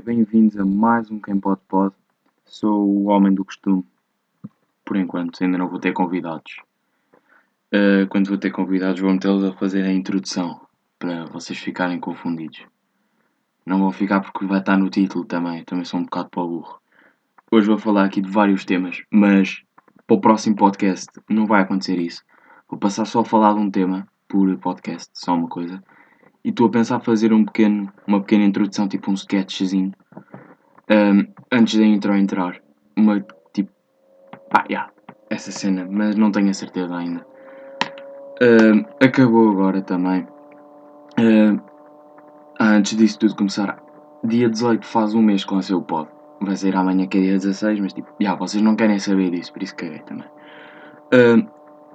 bem-vindos a mais um Quem Pode Pode. Sou o homem do costume, por enquanto, ainda não vou ter convidados. Uh, quando vou ter convidados, vou metê-los a fazer a introdução para vocês ficarem confundidos. Não vão ficar porque vai estar no título também, também sou um bocado para o burro. Hoje vou falar aqui de vários temas, mas para o próximo podcast não vai acontecer isso. Vou passar só a falar de um tema por podcast, só uma coisa e estou a pensar fazer um pequeno, uma pequena introdução, tipo um sketchzinho, um, antes da intro entrar. Uma tipo. pá, yeah, essa cena, mas não tenho a certeza ainda. Um, acabou agora também. Um, antes disso tudo começar, dia 18 faz um mês que lancei o pod. Vai ser amanhã que é dia 16, mas tipo, yeah, vocês não querem saber disso, por isso caguei também.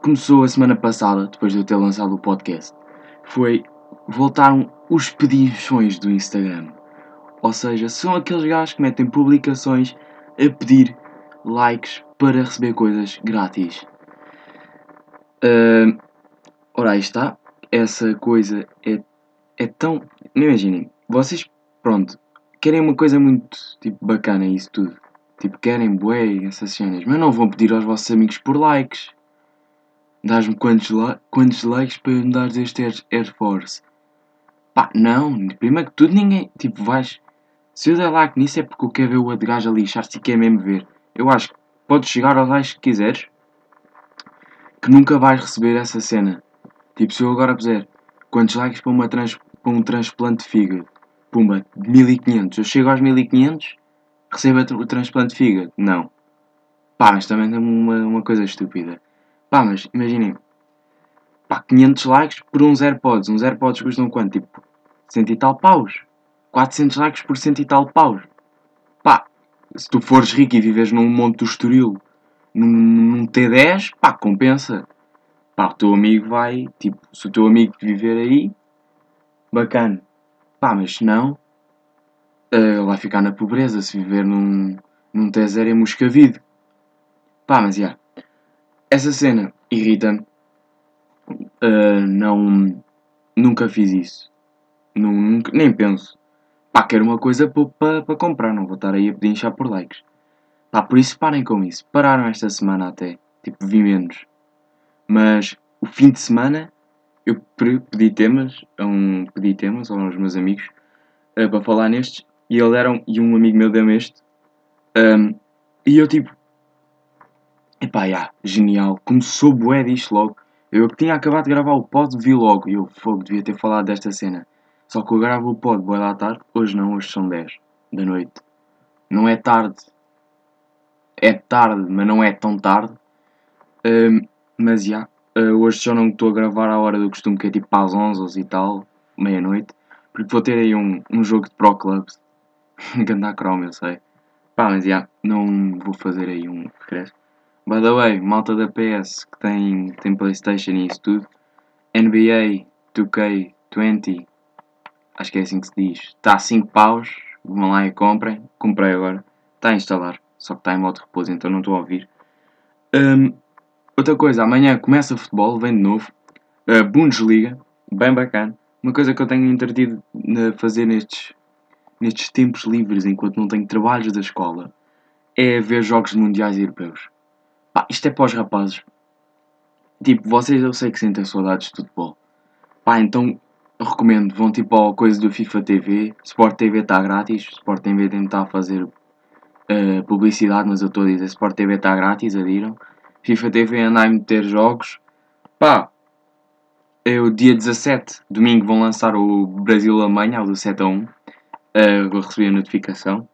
começou a semana passada, depois de eu ter lançado o podcast. Foi voltaram os pedições do Instagram. Ou seja, são aqueles gajos que metem publicações a pedir likes para receber coisas grátis. Uh, ora, aí está. Essa coisa é, é tão. Não imaginem. Vocês, pronto, querem uma coisa muito tipo, bacana, isso tudo. Tipo, querem bué, essas cenas. Mas não vão pedir aos vossos amigos por likes. Dás-me quantos, quantos likes para me dar este Air, Air Force? Pá, não. Primeiro que tudo, ninguém. Tipo, vais. Se eu der like nisso é porque eu quero ver o outro gajo a lixar-se e quer mesmo ver. Eu acho que podes chegar aos likes que quiseres. Que nunca vais receber essa cena. Tipo, se eu agora puser quantos likes para, uma trans, para um transplante de fígado. Pumba, 1500. Eu chego aos 1500, recebo o transplante de fígado. Não. Pá, mas também é uma, uma coisa estúpida. Pá, mas imaginem. Pá, 500 likes por uns AirPods. Uns AirPods custam quanto? Tipo, cento e tal paus. 400 likes por cento e tal paus. Pá, se tu fores rico e vives num monte do Estoril, num, num T10, pá, compensa. Pá, o teu amigo vai, tipo, se o teu amigo viver aí, bacana. Pá, mas se não, uh, ele vai ficar na pobreza se viver num, num T0 em Moscavide. Pá, mas já. Yeah, essa cena irrita-me. Uh, não. Nunca fiz isso. Nunca, nem penso. Pá, quero uma coisa para pa, comprar. Não vou estar aí a pedir inchar por likes. Pá, por isso parem com isso. Pararam esta semana até. Tipo, vi menos. Mas o fim de semana eu pedi temas a um pedi temas aos meus amigos uh, para falar nestes e eles deram e um amigo meu deu-me este um, e eu tipo Epá, yeah, genial. Começou bué disto logo. Eu que tinha acabado de gravar o pod, vi logo. E eu, fogo, devia ter falado desta cena. Só que eu gravo o pod bué da tarde. Hoje não, hoje são 10 da noite. Não é tarde. É tarde, mas não é tão tarde. Um, mas, já. Yeah, uh, hoje só não estou a gravar à hora do costume, que é tipo às 11 e tal. Meia-noite. Porque vou ter aí um, um jogo de Pro Clubs. Gandar Chrome, eu sei. Pá, mas, já. Yeah, não vou fazer aí um regresso. By the way, malta da PS que tem, tem Playstation e isso tudo, NBA 2K20, acho que é assim que se diz, está a 5 paus, vão lá e comprem, comprei agora, está a instalar, só que está em modo repouso, então não estou a ouvir. Um, outra coisa, amanhã começa o futebol, vem de novo, uh, Bundesliga, bem bacana, uma coisa que eu tenho entretido a fazer nestes, nestes tempos livres, enquanto não tenho trabalhos da escola, é ver jogos mundiais europeus. Pá, isto é para os rapazes. Tipo, vocês eu sei que sentem saudades de futebol. Pá, então recomendo, vão tipo ao coisa do FIFA TV. Sport TV está grátis. Sport TV tentar fazer uh, publicidade, mas eu estou a dizer Sport TV está grátis, adiram. FIFA TV anda a meter jogos. Pá, é o dia 17, domingo, vão lançar o Brasil-Alemanha, do 7 a 1. Uh, vou receber a notificação.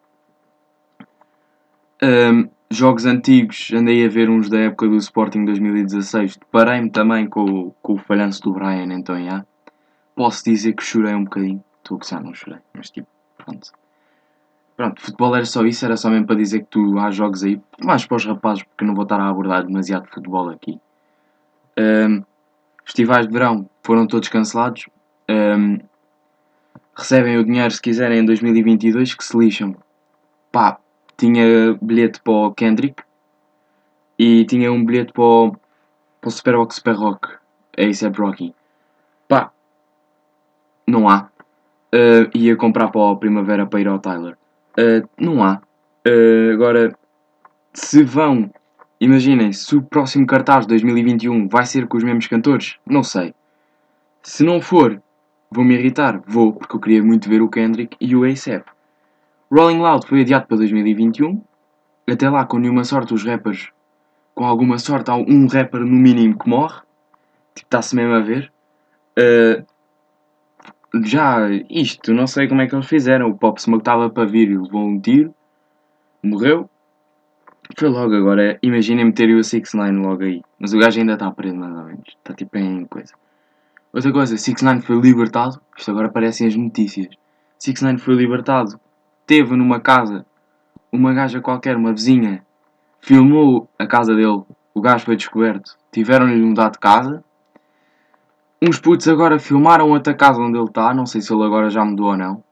Um, jogos antigos, andei a ver uns da época do Sporting 2016. Parei-me também com, com o falhanço do Brian, então já. Posso dizer que chorei um bocadinho. Estou a gostar, não chorei, mas tipo, pronto. Pronto, futebol era só isso, era só mesmo para dizer que tu há jogos aí, mais para os rapazes, porque não vou estar a abordar demasiado futebol aqui. Um, festivais de verão foram todos cancelados. Um, recebem o dinheiro se quiserem em 2022, que se lixam. Pá, tinha bilhete para o Kendrick e tinha um bilhete para o, para o Superbox Super Rock, A$AP Rocky. Não há. Uh, ia comprar para a Primavera para ir ao Tyler. Uh, não há. Uh, agora, se vão, imaginem, se o próximo cartaz de 2021 vai ser com os mesmos cantores, não sei. Se não for, vou me irritar. Vou, porque eu queria muito ver o Kendrick e o ASAP. Rolling Loud foi adiado para 2021. Até lá, com nenhuma sorte, os rappers, com alguma sorte, há um rapper no mínimo que morre. Tipo, está-se mesmo a ver. Uh, já, isto, não sei como é que eles fizeram. O Pop Smoke estava para vir e levou um tiro. Morreu. Foi logo agora. Imaginem meterem o 6 9 logo aí. Mas o gajo ainda está preso, mais ou menos. Está tipo em coisa. Outra coisa, 6 9 foi libertado. Isto agora aparecem as notícias. 6 9 foi libertado teve numa casa uma gaja qualquer, uma vizinha, filmou a casa dele, o gajo foi descoberto, tiveram-lhe mudado de casa. Uns putos agora filmaram outra casa onde ele está, não sei se ele agora já mudou ou não.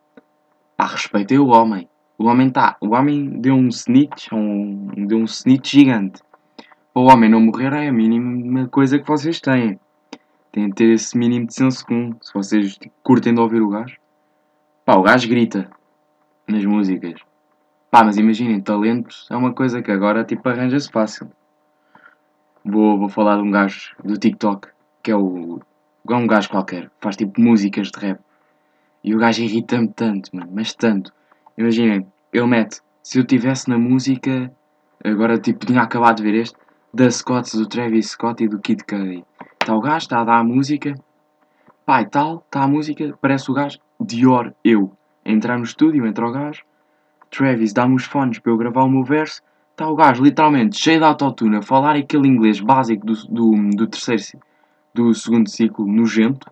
Pá, respeitei o homem. O homem está. O homem deu um snitch, um, deu um snitch gigante. Para o homem não morrer é a mínima coisa que vocês têm. Têm de ter esse mínimo de senso comum. Se vocês curtem de ouvir o gajo. Pá, o gajo grita nas músicas. Pá, mas imaginem, talentos é uma coisa que agora tipo arranja-se fácil. Vou, vou falar de um gajo do TikTok, que é o. É um gajo qualquer, faz tipo músicas de rap. E o gajo irrita-me tanto, mano, mas tanto. Imaginem, ele mete, se eu tivesse na música, agora tipo tinha acabado de ver este, da Scott, do Travis Scott e do Kid Cudi. Está o gajo, está a dar a música, e tal, está a música, parece o gajo, Dior, eu entrar no estúdio, entra o gajo, Travis dá-me os fones para eu gravar o meu verso, está o gajo literalmente cheio de autotune a falar aquele inglês básico do, do, do terceiro, do segundo ciclo, nojento.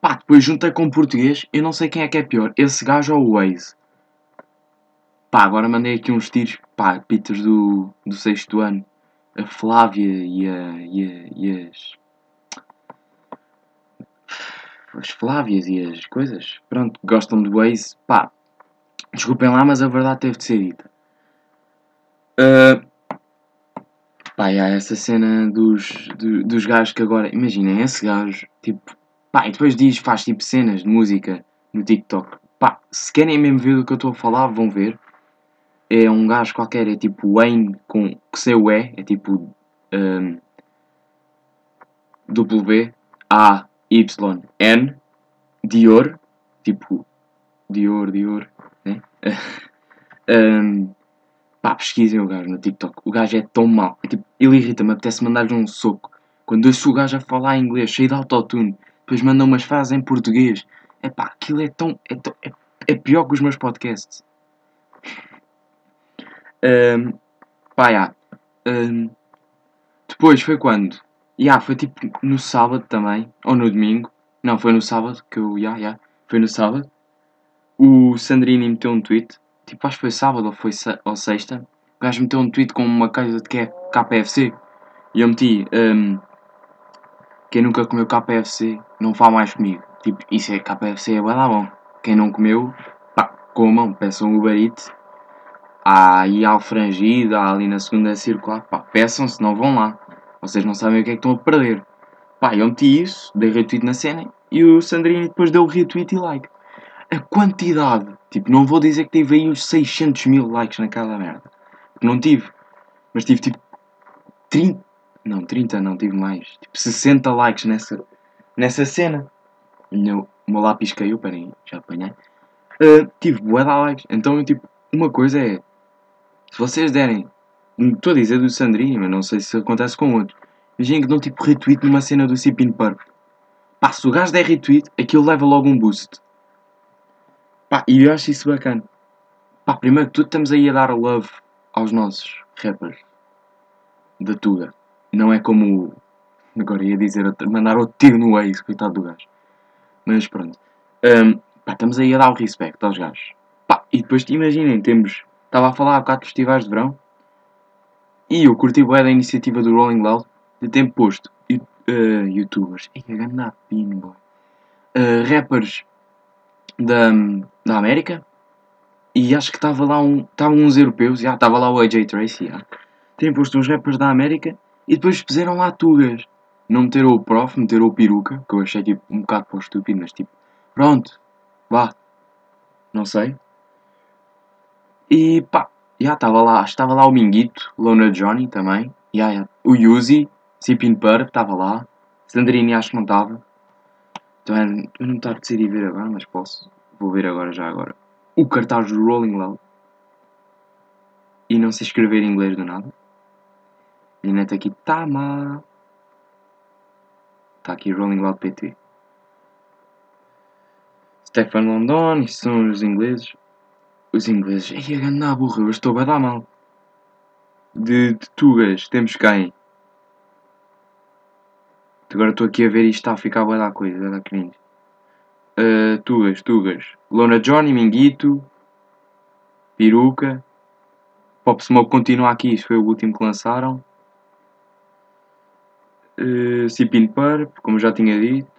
Pá, depois junta com português, eu não sei quem é que é pior, esse gajo ou o Waze. Pá, agora mandei aqui uns tiros, pá, pitas do, do sexto ano. A Flávia e, a, e, a, e as as Flávias e as coisas, pronto, gostam de Waze, pá, desculpem lá, mas a verdade teve de ser dita. Uh, pá, essa cena dos, do, dos gajos que agora, imaginem, esse gajo, tipo, pá, e depois diz, faz tipo cenas de música no TikTok. Pá, se querem mesmo ver do que eu estou a falar, vão ver. É um gajo qualquer, é tipo Wayne com que o E, é tipo um, W A YN Dior, tipo Dior, Dior, né? um, pá, pesquisem o gajo no TikTok. O gajo é tão mau. É, tipo, ele irrita-me, apetece mandar-lhe um soco. Quando ouço o gajo a falar inglês, cheio de autotune, depois manda umas frases em português. É pá, aquilo é tão. É, tão, é, é pior que os meus podcasts. Um, pá, já. Um, depois foi quando? Yeah, foi tipo no sábado também, ou no domingo. Não, foi no sábado que eu. Yeah, yeah, foi no sábado. O Sandrini meteu um tweet. Tipo, acho que foi sábado ou foi ou sexta. O gajo meteu um tweet com uma coisa de que é KFC. E eu meti. Um, quem nunca comeu KFC não fala mais comigo. Tipo, isso é KFC, é lá bom. Quem não comeu, pá, comam, peçam o Uber. Há aí alfrangida, há ali na segunda circular, pá, peçam, se não vão lá. Vocês não sabem o que é que estão a perder. Pá, eu meti isso, dei retweet na cena e o Sandrinho depois deu retweet e like. A quantidade, tipo, não vou dizer que tive aí uns 600 mil likes naquela merda. Não tive. Mas tive tipo 30. Não, 30 não, tive mais. Tipo 60 likes nessa, nessa cena. O meu, meu lápis caiu, peraí, já apanhei. Uh, tive bué de likes. Então, tipo, uma coisa é. Se vocês derem Estou a dizer do Sandrinho, mas não sei se acontece com outros. Imagina que dão tipo retweet numa cena do Cipin Purple. Pá, se o gajo der retweet, aquilo leva logo um boost. Pá, e eu acho isso bacana. Pá, primeiro que tudo estamos aí a dar love aos nossos rappers. Da Tuga. Não é como. Agora ia dizer, mandar outro tiro no Waze, coitado do gajo. Mas pronto. Um, pá, estamos aí a dar o respeito aos gajos. Pá, e depois imaginem, temos. Estava a falar há bocado de festivais de verão. E eu curti bem da iniciativa do Rolling Loud de ter posto uh, youtubers, e a ganda pin, boy. Uh, rappers da, da América e acho que estava lá um. Estavam uns europeus, já estava lá o AJ Tracy, já. Têm posto uns rappers da América e depois fizeram lá tugas. Não meteram o prof, meteram o peruca, que eu achei tipo um bocado para estúpido, mas tipo, pronto, vá. Não sei. E pá, já estava lá, estava lá o Minguito, Lona Johnny também, já, já. o Yuzi, Sipin Purp estava lá, Sandrini acho que não estava. Então eu não estou a decidir ver agora, mas posso. Vou ver agora, já agora. O cartaz do Rolling Loud. E não sei escrever em inglês do nada. E net aqui, Tama. Está aqui Rolling Loud PT. Stefan London, isso são os ingleses. Os ingleses. Ei, a grande burra, eu estou a dar mal. De, de Tugas, temos quem? Agora estou aqui a ver isto está a ficar a dar coisa, a dar cringe. Uh, tugas, Tugas. Lona Johnny, Minguito, Peruca. Pop Smoke continua aqui, isto foi o último que lançaram. Uh, Sipin Purp, como já tinha dito.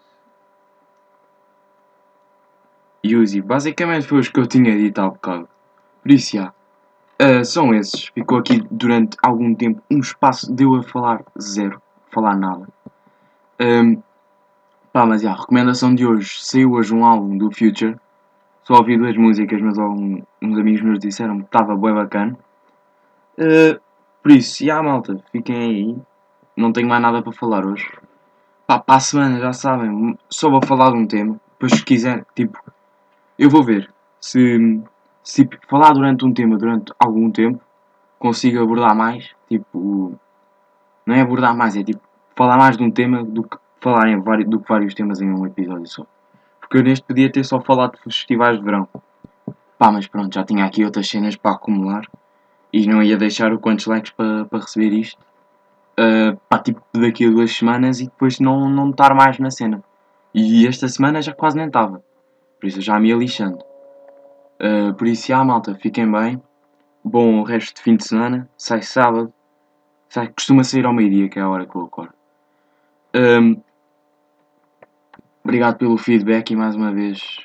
Yuzi, basicamente foi os que eu tinha dito há bocado. Por isso, já. Uh, são esses. Ficou aqui durante algum tempo um espaço de eu a falar zero, falar nada. Um, pá, mas já, recomendação de hoje saiu hoje um álbum do Future. Só ouvi duas músicas, mas um, uns amigos meus disseram que estava bem bacana. Uh, por isso, já malta, fiquem aí. Não tenho mais nada para falar hoje. Pá, para a semana, já sabem, só vou falar de um tema. Depois, se quiser, tipo, eu vou ver se, se falar durante um tema durante algum tempo consigo abordar mais. Tipo, não é abordar mais, é tipo falar mais de um tema do que falar em vários, do que vários temas em um episódio só. Porque eu neste podia ter só falado de festivais de verão. Pá, mas pronto, já tinha aqui outras cenas para acumular e não ia deixar o quantos likes para, para receber isto. Uh, pá, tipo daqui a duas semanas e depois não, não estar mais na cena. E esta semana já quase nem estava. Por isso já me ia lixando. Uh, por isso, já malta, fiquem bem. Bom resto de fim de semana. Sai sábado. Sai, costuma sair ao meio-dia, que é a hora que eu acordo. Um, obrigado pelo feedback e mais uma vez